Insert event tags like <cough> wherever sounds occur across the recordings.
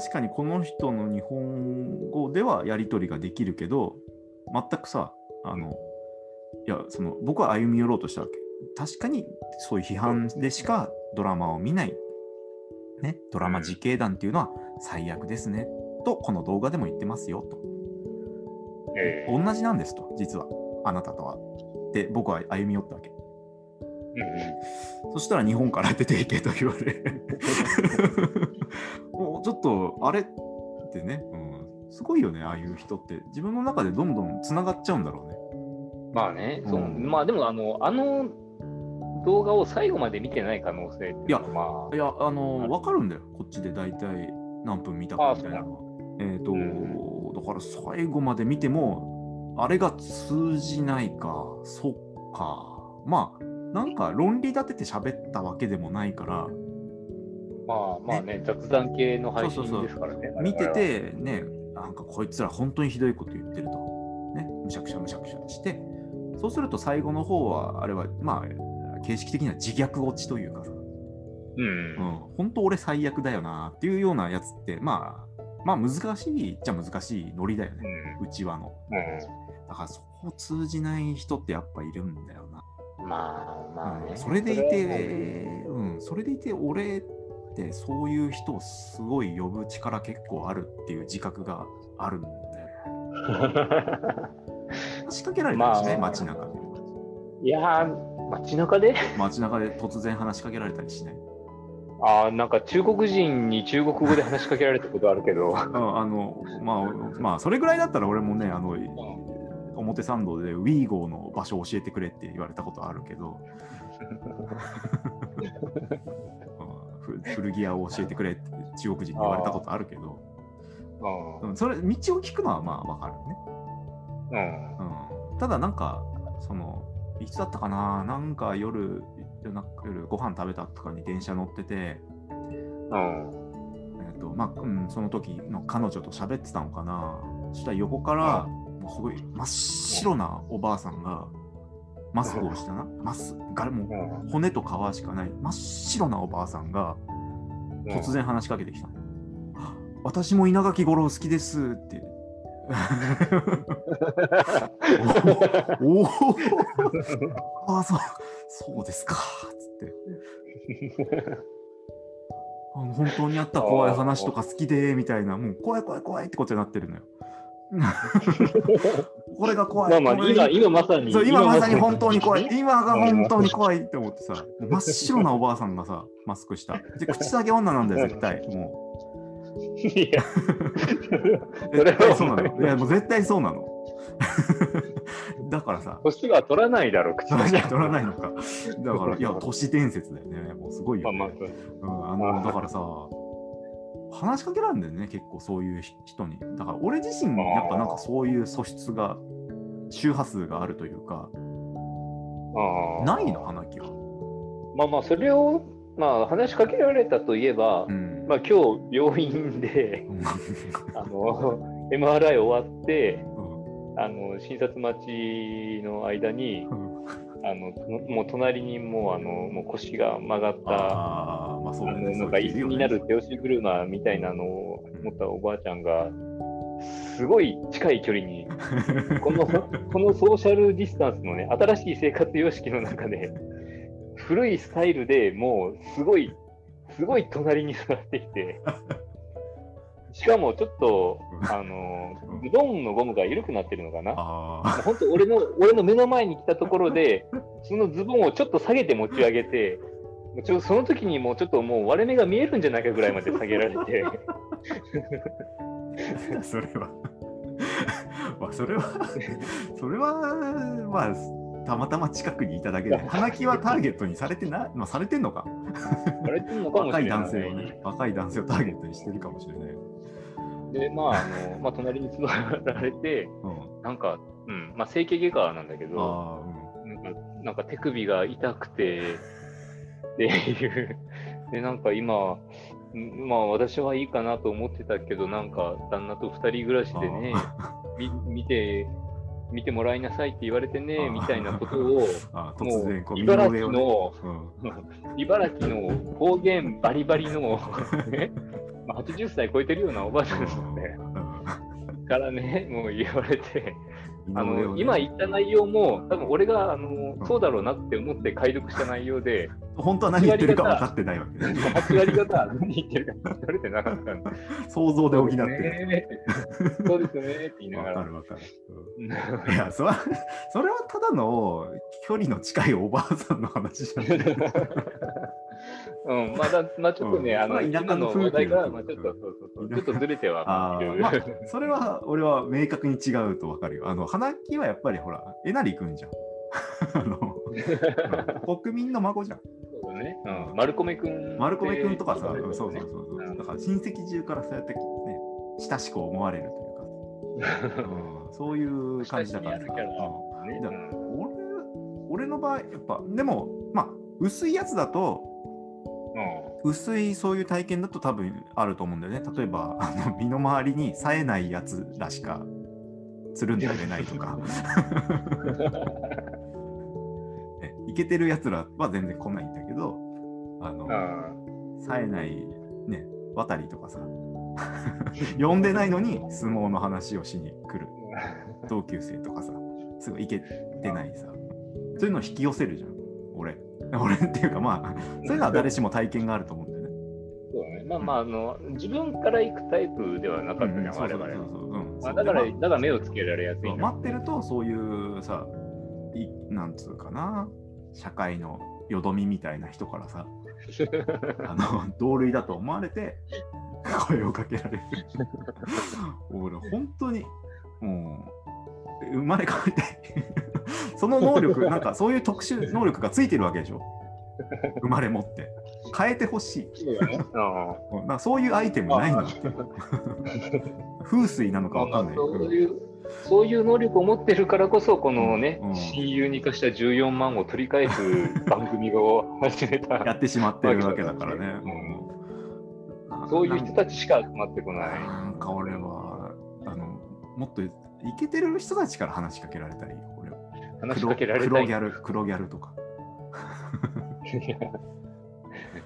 確かにこの人の日本語ではやり取りができるけど、全くさ、あの、いや、その僕は歩み寄ろうとしたわけ。確かにそういう批判でしかドラマを見ない、ね、ドラマ自警団っていうのは最悪ですね、とこの動画でも言ってますよと。ええ同じなんですと、実は、あなたとは。で、僕は歩み寄ったわけ。うんそしたら日本から出ていけと言われ。<laughs> ちょっと、あれってね、うん、すごいよね、ああいう人って。自分の中でどんどんつながっちゃうんだろうね。まあね、そううんまあでもあの、あの動画を最後まで見てない可能性っていうのは、まいや、あの、わかるんだよ、こっちで大体何分見たかみたいな。えっ、と、うだから最後まで見ても、あれが通じないか、そっか。まあ、なんか論理立てて喋ったわけでもないから、あ、まあまあね、雑談系の配信ですからね。見てて、ね、なんかこいつら本当にひどいこと言ってると。ね、むしゃくしゃむしゃくしゃして、そうすると最後の方は、あれは、まあ、形式的には自虐落ちというかさ、うん。うん、本当俺最悪だよなっていうようなやつって、まあ、まあ難しいっちゃ難しいノリだよね、うちわの。だからそこ通じない人ってやっぱいるんだよな。うん。まあまあね。うんそれでいて、うん、それでいて俺ってそういう人をすごい呼ぶ力結構あるっていう自覚があるんだよ。<laughs> 仕掛けられたりしない、まあ街中で。いやー、街中で？街中で突然話しかけられたりしない？ああ、なんか中国人に中国語で話しかけられたことあるけど。<laughs> うんあのまあ、まあ、それぐらいだったら俺もね、あの表参道でウィーゴーの場所を教えてくれって言われたことあるけど、<laughs> 古着屋を教えてくれって中国人に言われたことあるけど、うんうん、それ道を聞くのはまあわかるね、うん。うん。ただなんか、その、いつだったかな、なんか夜、夜ご飯食べたとかに電車乗ってて、うん。えーとまあうん、その時の彼女と喋ってたのかな。そしたら横から、もうすごい真っ白なおばあさんが、マスクをしたな。<laughs> マスがもうんう骨と皮しかない真っ白なおばあさんが突然話しかけてきた私も稲垣吾郎好きですって。<laughs> おおああ、そう、そうですか。つって。あの本当にあった怖い話とか好きで、みたいな、もう怖い怖い怖いってことになってるのよ。これが怖い。まあまあ、今、今まさに。今まさに本当に怖い。い。今が本当に怖いって思ってさ、真っ白なおばあさんがさ、マスクした。で、口だけ女なんだよ、絶対。もいや、う。<laughs> それはそうなの。いや、もう絶対そうなの。<laughs> だからさ、年は取らないだろう、口それじゃだけ。取らないのか。だから、いや、<laughs> 都市伝説だよね。もうすごいよ、まあね。まあ、うん、あのだからさ、話しかけらんだよね、結構そういう人に。だから俺自身、やっぱなんかそういう素質が、周波数があるというか、ないの、花木は。まあまあ、それを、まあ、話しかけられたといえば、うん。まあ、今日、病院で、うんあの、MRI 終わって、うんあの、診察待ちの間に、あの、ともう隣にもう、あの、もう腰が曲がった、ああ、まあそうね。なんか椅子になる手押し車みたいなのを持ったおばあちゃんが、すごい近い距離に、<laughs> このこのソーシャルディスタンスのね、新しい生活様式の中で、古いスタイルでもう、すごい、すごい隣に座ってきて、しかもちょっと、あの、ズボンのゴムが緩くなってるのかな。あ本当俺の、俺の目の前に来たところで、そのズボンをちょっと下げて持ち上げて、ちょその時にもうちょっともう割れ目が見えるんじゃないかぐらいまで下げられて、あ、<laughs> それは。<laughs> まあそれは、それは、まあ、たまたま近くにいただけで、花木はターゲットにされてな、まあされてんのか。あれってんのかもし若いれない。男性をね、若い男性をターゲットにしてるかもしれない。で、まあ、あの、まあ、隣に座られて、うん。なんか、うん、まあ、整形外科なんだけど、ああ、なんか、なんか手首が痛くて、っていう、で、なんか今、んまあ、私はいいかなと思ってたけど、なんか、旦那と二人暮らしうん。でね、見て、見てもらいなさいって言われてね、あみたいなことを、<laughs> あ、も突然、こう、う、茨城の、うん。茨城の方言バリバリの、<laughs> ね、まあ、80歳超えてるようなおばあちゃんで。すよね。からね、<laughs> もう言われて、あの今言った内容も、多分俺があの、そうだろうなって思って解読した内容で、本当は何言ってるか分かってないわけね。<laughs> 8割方何言ってるか分かれてなかったんで。<laughs> 想像で補ってる。ねそうですよねって言いなが。わからるわかる。うんいやそれは、それはただの距離の近いおばあさんの話じゃない。うん、まだ、まあちょっとね、うんあの、まあ田舎今のの風景話題が、だまあちょっと、そうそうそう、ちょっとずれてはあーいる。まあ、それは俺は明確に違うと分かるよ。あの花木はやっぱりほら、えなりくんじゃん。<laughs> あのうん国民の孫じゃん。そうだね。うん。丸米くん。丸米くんとかさ、ねそうそうそうそう。うんだから親戚中からそうやってね、親しく思われるというか、<laughs> うん、そういう感じだからさ。うん俺俺の場合、やっぱ、でも、まあ、薄いやつだと、うん。薄いそういう体験だと多分あると思うんだよね。例えば、あの身の回りに冴えないやつらしかつるんでくれないとか、<laughs> ね、イケてるやつらは全然来ないんだけど、あの、うん。冴えない、ね、渡りとかさ、呼んでないのに相撲の話をしに来る <laughs> 同級生とかさ、すごいイケてないさ、そういうのを引き寄せるじゃん、俺。<laughs> 俺っていうかまあ、そういうのは誰しも体験があると思うんだよね。そうだね。まあまあ、あの、自分から行くタイプではなかったじゃん、そうそう我々は。そうそううんまだから、だから目をつけられやすいな。待ってるとそういうさいなんつうかな社会のよどみみたいな人からさ <laughs> あの同類だと思われて声をかけられる <laughs> 俺本当にもう生まれ変わりたいその能力 <laughs> なんかそういう特殊能力がついてるわけでしょ？<laughs> 生まれ持って。変えてほしい。そうだね。<laughs> うん。なそういうアイテムないのって。いう風水なのかわかんない。そういう、そういう能力を持ってるからこそ、このね、うん。親友に化した14万を取り返す番組を始めた。やってしまってるわけだからね。うん。うん。そういう人たちしか集まってこない。なんか俺は、あの、もっとイケてる人たちから話しかけられたり、俺は話しかけられたい。黒ギャル、黒ギャルとか。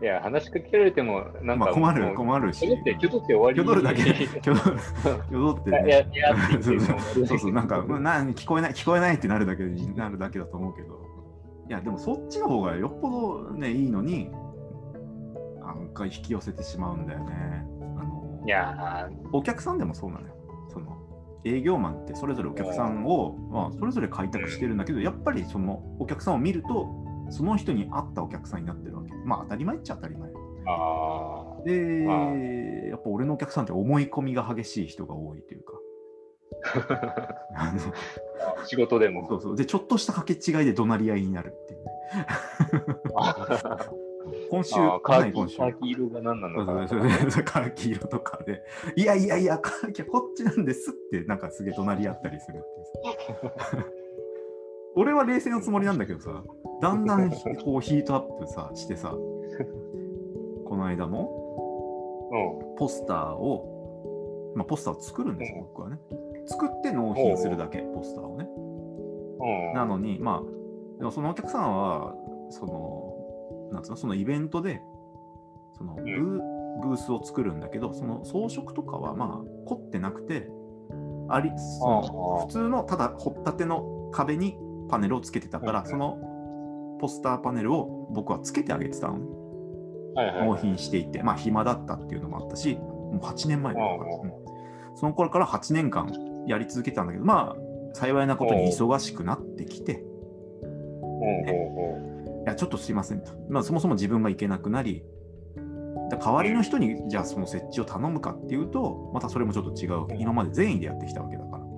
いや、話しかけられても、なんか、まあ困る、困るし。キョドって、キョドって終わり。キョドるだけ、キョドってね。や、いやって言ってそうもそうなんか、まあな聞こえない、聞こえないってなるだけになるだけだと思うけど、いや、でもそっちの方がよっぽどね、いいのに、なんか引き寄せてしまうんだよね。あのいやお客さんでもそうなのよ。営業マンってそれぞれお客さんを、まあ、それぞれ開拓してるんだけど、やっぱりそのお客さんを見ると、その人に合ったお客さんになってるわけ。まあ当たり前っちゃ当たり前。で、まあやっぱ俺のお客さんって思い込みが激しい人が多いというか。<laughs> あのー仕事でも。そうそう。で、ちょっとした掛け違いで怒鳴り合いになるっていうね。<laughs> 今週、カーキ今週。カーキ色が何なのかそうそうそうカーキ色とかで、いやいやいや、カーキはこっちなんですって、なんかすげえ怒鳴り合ったりするっていうさ。<laughs> 俺は冷静なつもりなんだけどさ、だんだんこうヒートアップさしてさ、この間もうん。ポスターを、まあ、ポスターを作るんですよ、僕はね。作って納品するだけ、ポスターをね。うん。なのに、まあ、でもそのお客さんは、その、なんつうの、そのイベントで、そのブー,、ブースを作るんだけど、その装飾とかは、まあ、凝ってなくて、ありその普通のただ掘ったての壁にパネルをつけてたから、うんそのポスターパネルを僕はつけてあげてたの。ね。はいはい。納品していて、まあ暇だったっていうのもあったし、もう8年前だから、その頃から8年間やり続けてたんだけど、まあ幸いなことに忙しくなってきて、ほうほうほいや、ちょっとすいませんと。まあ、そもそも自分が行けなくなり、だ代わりの人に、じゃあその設置を頼むかっていうと、またそれもちょっと違う。今まで善意でやってきたわけだから。う。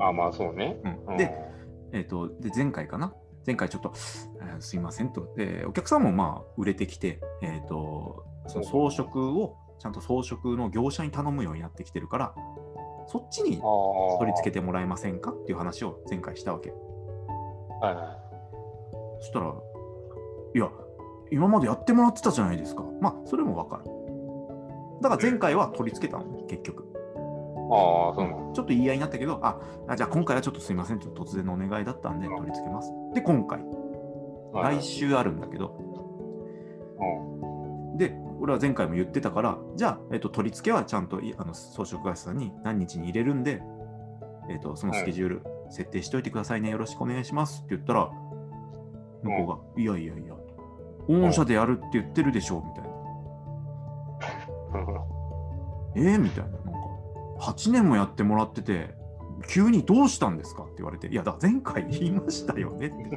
あ、まあそうね。うん、で、えっ、と、で、前回かな？前回ちょっと、えーすいませんと。で、お客さんもまあ、売れてきて、えっ、と、その装飾を、ちゃんと装飾の業者に頼むようになってきてるから、そっちに取り付けて。てもらえませんか？っていう話を前回したわけ。はいはそしたら、いや、今までやってもらってたじゃないですか。まあ、それもわかる。だから前回は取り付けたのね、結局。い。ああ、そうなの。ちょっと言い合いになったけど、あ、あじゃあ今回はちょっとすいません、ちょっと突然のお願いだったんでうん取り付けます。で、今回、はい来週あるんだけど、うん。で、俺は前回も言ってたから、じゃあ、えっと、取り付けはちゃんといあの装飾会社さんに何日に入れるんで、えっと、そのスケジュール設定しといてくださいね、よろしくお願いしますって言ったら、向こうが、いやいやいや、御社でやるって言ってるでしょ、みたいな。<laughs> えー、みたいな。なんか、8年もやってもらってて、急にどうしたんですかって言われて、いや、だ前回言いましたよねって。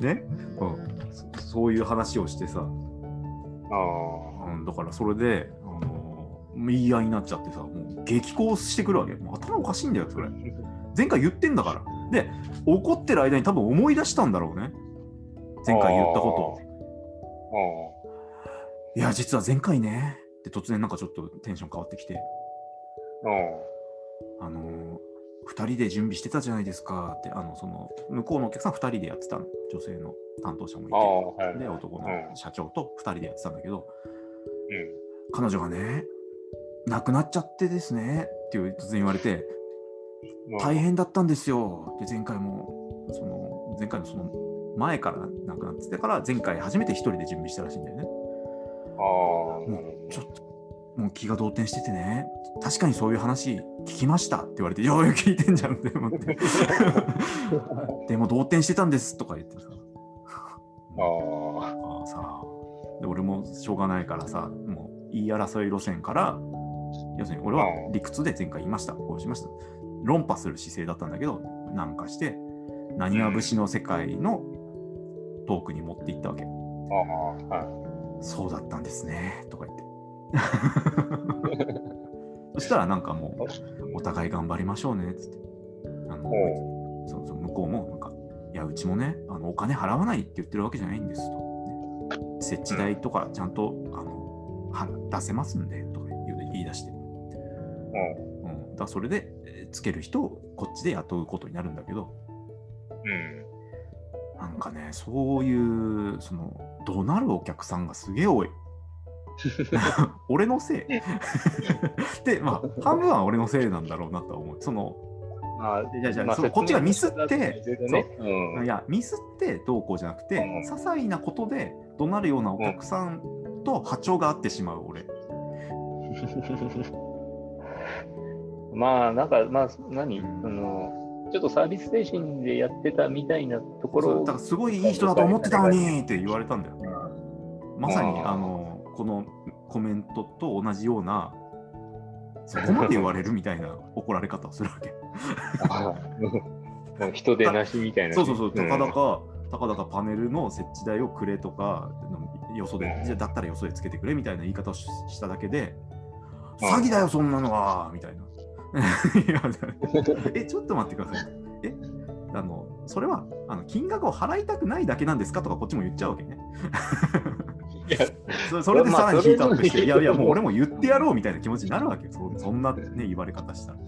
<laughs> ね、うんそ、そういう話をしてさ、あうん、だからそれで、あの言い合いになっちゃってさ、もう激高してくるわけ。もう頭おかしいんだよ、それ。前回言ってんだから。で、怒ってる間に多分思い出したんだろうね。前回言ったこあ。と。いや、実は前回ね。で、突然なんかちょっとテンション変わってきて、ああの2人で準備してたじゃないですかって、あの、その、向こうのお客さん2人でやってたの。女性の担当者もい。て。はい。で、男のうん社長と2人でやってたんだけど、うん。彼女がね、亡くなっちゃってですねって突然言われて、大変だったんですよ。で、前回も、その、前回のその前から亡くなっててから、前回初めて一人で準備したらしいんだよね。ああ。もう、ちょっと、もう気が動転しててね、確かにそういう話聞きましたって言われて、いやいや、聞いてんじゃんって思って。<laughs> でも動転してたんですとか言ってさ。ああ。ああさで俺もしょうがないからさもう言い争い路線から要するに俺は理屈で前回言いましたこうしました論破する姿勢だったんだけどなんかしてなにわ節の世界のトークに持っていったわけ、ああ。はい。そうだったんですねとか言って。<laughs> そしたらなんかもうお互い頑張りましょうねっつって。あのそうそう向こうもなんかいやうちもねあのお金払わないって言ってるわけじゃないんですと、ね。設置代とかちゃんと、あのは出せますんでとか言い出して、うん。うん、だそれでえーつける人をこっちで雇うことになるんだけどうん。なんかねそういうその怒鳴るお客さんがすげえ多い <laughs> 俺のせいでまあ半分は俺のせいなんだろうなとは思うそのまあ、じゃあじゃこっちがミスってね。うん。いやミスってどうこうじゃなくて、うん些細なことで怒鳴るようなお客さんと波長が合ってしまう俺、<laughs> まあ、なんか、まあ、何？その、ちょっとサービス精神でやってたみたいなところだからすごいいい人だと思ってたのにって言われたんだよ。まさにうんあのこのコメントと同じようなそこまで言われるみたいな怒られ方をするわけ。<laughs> 人でなしみたいな。そうそうそう、たかだんか、たかだかパネルの設置代をくれとか、よそでう、んじゃあだったらよそでつけてくれみたいな言い方をししただけで、うん詐欺だよ、そんなのはみたいな。<laughs> え、ちょっと待ってください。えあのそれはあの金額を払いたくないだけなんですかとかこっちも言っちゃうわけね。いや <laughs> そそれでさらにヒートアップして、まあいやいや、もう俺も言ってやろうみたいな気持ちになるわけよ。そそんな、ね、言われ方したら。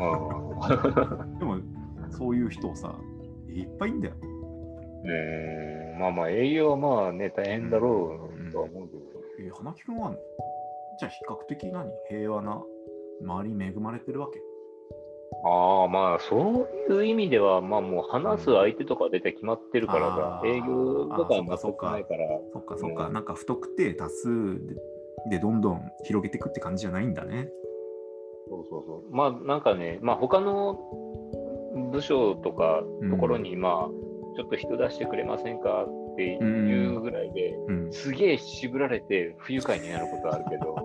あ <laughs> でも、そういう人さ、いっぱいいんだよ。うんまあまあ、営業はまあね、大変だろうとは思うけど。えー花木くんは、じゃあ比較的何？平和な周りに恵まれてるわけ。ああ、まあ、そういう意味では、まあもう話す相手とか大体決まってるからさあ、ー営業とかはないから、そっかそっか、うん。なんか不特定多数ででどんどん広げていくって感じじゃないんだね。そうそうそう。まあなんかね、まあ他の部署とかところに、まあ、ちょっと人出してくれませんかっていうぐらいで、うん。すげえ渋られて不愉快になることはあるけど、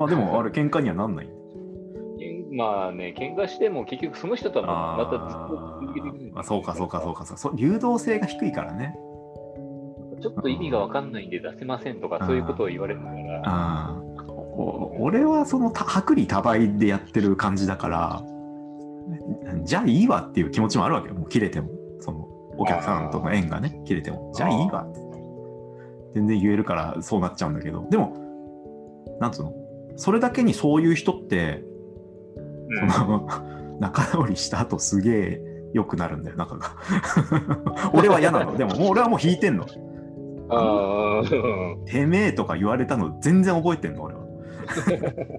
あ、でもあれ、喧嘩にはなんない？まあね、喧嘩しても結局その人とはままたずっとあ続けていくあそうかそうかそうかそう流動性が低いからね。ちょっと意味がわかんないんで出せませんとか、そういうことを言われるから、俺はそのた薄利多売でやってる感じだからじゃあいいわっていう気持ちもあるわけよ。もう切れても。そのお客さんとの縁がね切れても。じゃあいいわって。全然言えるからそうなっちゃうんだけど。でもなんつうの？それだけにそういう人ってうんその <laughs> 仲直りした後すげえ良くなるんだよ仲が <laughs> 俺は嫌なの <laughs> でももう俺はもう引いてんのあーてめえとか言われたの全然覚えてんの俺は。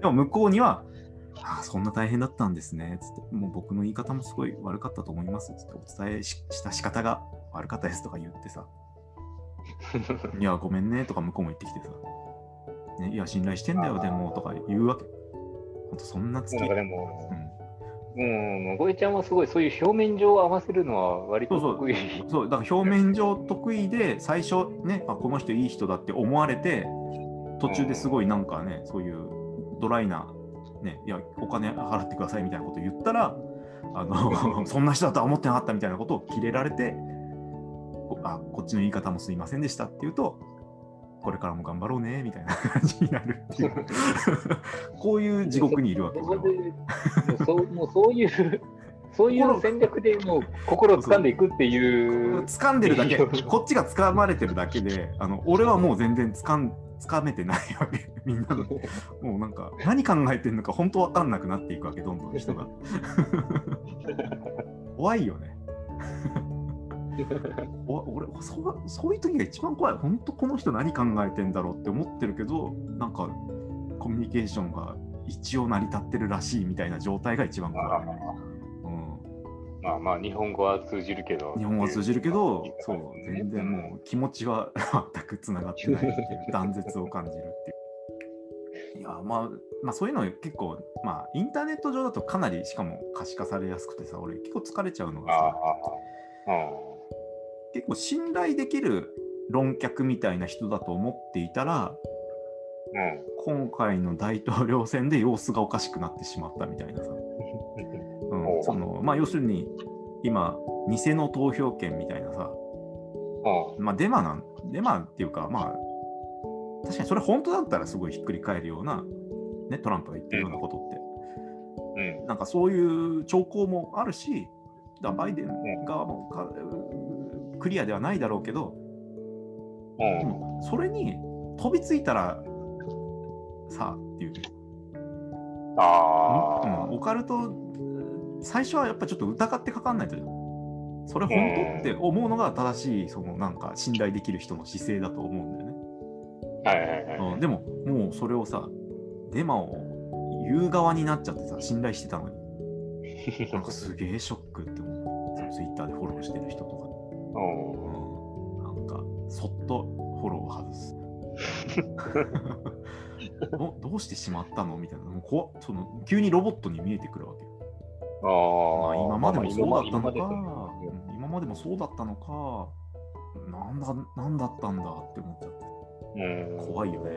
でも向こうには、ああ、そんな大変だったんですね。つって、もう僕の言い方もすごい悪かったと思います。つって、お伝えしした仕方が悪かったですとか言ってさ。いや、ごめんねとか向こうも言ってきてさ、ね、いや、信頼してんだよ、でもとか言うわけ。ほんと、そんな月。なんかでもう、んうん、ゴエちゃんはすごいそういう表面上を合わせるのは割とそうそう得意。そうだから表面上得意で最初ねあこの人いい人だって思われて途中ですごいなんかねそういうドライな、ね、いやお金払ってくださいみたいなこと言ったらあの <laughs> そんな人だとは思ってなかったみたいなことをキレられてこあこっちの言い方もすいませんでしたって言うとこれからも頑張ろうねみたいな感じになるっていう <laughs> こういう地獄にいるわけ俺はでもうそうもうそういう、<laughs> そういう戦略でもう心を掴んでいくっていう。掴んでるだけ、<laughs> こっちが掴まれてるだけで、あの俺はもう全然掴ん掴めてないわけ、みんなの。もうなんか、何考えてるのか本当わかんなくなっていくわけ、どんどん人が。怖いよね。<laughs> お俺そう、そういう時が一番怖い。本当この人何考えてんだろうって思ってるけど、なんかコミュニケーションが一応成り立ってるらしいみたいな状態が一番怖い。うんまあまあ、日本語は通じるけど。日本語は通じるけど、そう、ね全然もう気持ちは <laughs> 全くつながってないっていう断絶を感じるっていう。いや、まあ、まあそういうの結構、まあインターネット上だとかなりしかも可視化されやすくてさ、俺結構疲れちゃうのがさ、ああ結構信頼できる論客みたいな人だと思っていたら、うん。今回の大統領選で様子がおかしくなってしまったみたいなさ。うん、そのまあ要するに今偽の投票権みたいなさ、うん。まあ、デマなん、デマっていうか、まあ、確かにそれ本当だったらすごいひっくり返るような、ね、トランプが言ってるようなことって、うん。なんかそういう兆候もあるし、だバイデン側もかクリアではないだろうけど、うん。でもそれに飛びついたら、さあっていう、ああ、うん。オカルト、最初はやっぱちょっと疑ってかかんないと、それ本当って思うのが正しい、そのなんか信頼できる人の姿勢だと思うんだよね。はいはいはい。うん、でももうそれをさデマを言う側になっちゃってさ信頼してたのに。<laughs> なんかすげえショックって思う。ツイッターでフォローしてる人と。か、うんうん、なんかそっとフォローを外す。<laughs> どどうしてしまったの？みたいな。もう怖っその急にロボットに見えてくるわけよ。あまあ、あ、今までもそうだったのか、今までうん今までもそうだったのか。なんだなんだったんだって思っちゃって。うん。怖いよね、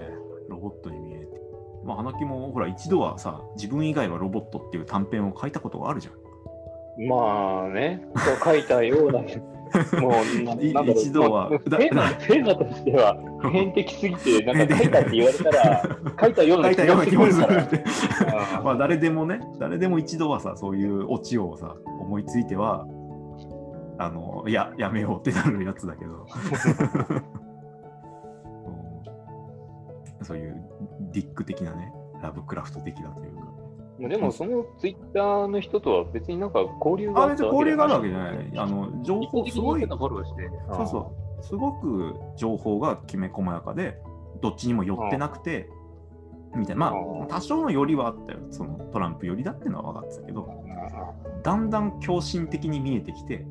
ロボットに見えて。まあ、花木もほら、一度はさ、自分以外はロボットっていう短編を書いたことがあるじゃん。まあね、書いたような、もうな、んだろう一度はテーマテーマとしては、普遍的すぎて、なんか <laughs> 書いたって言われたら、<laughs> 書いたよう書ない気がしてたような気もくるから。あ <laughs> まあ、誰でもね、誰でも一度はさ、そういうオチをさ、思いついては、あの、いや、やめようってなるやつだけど。うんそういうディック的なね、ラブクラフト的だというか。でも、そのツイッターの人とは別になんか交流があ、あ別に交流があるわけじじゃない。あの、情報、すごい。そうそう。すごく情報がきめ細やかで、どっちにも寄ってなくて、みたいな。まうんあ、多少の寄りはあったよ。そのトランプ寄りだっていうのは分かってたけど、うだんだん狂信的に見えてきて、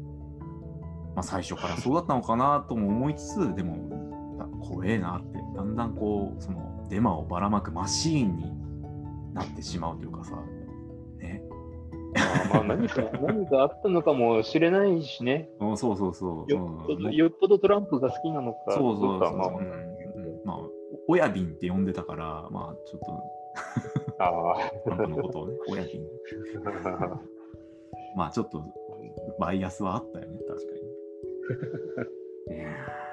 まあ、最初からそうだったのかなとも思いつつ、でも、あ怖えなって、だんだんこう、そのデマをばらまくマシーンになってしまうというかさ、ね。んまあ何か、<laughs> 何かあったのかもしれないしね。うんそうそうそう。よっぽうんどよっぽどトランプが好きなのか。そうそうそうまあうんうんまあ、親瓶って呼んでたから、まあ、ちょっと、あトランプのことをね、親瓶。あ。<laughs> まあ、ちょっと、バイアスはあったよね、確かに。いやー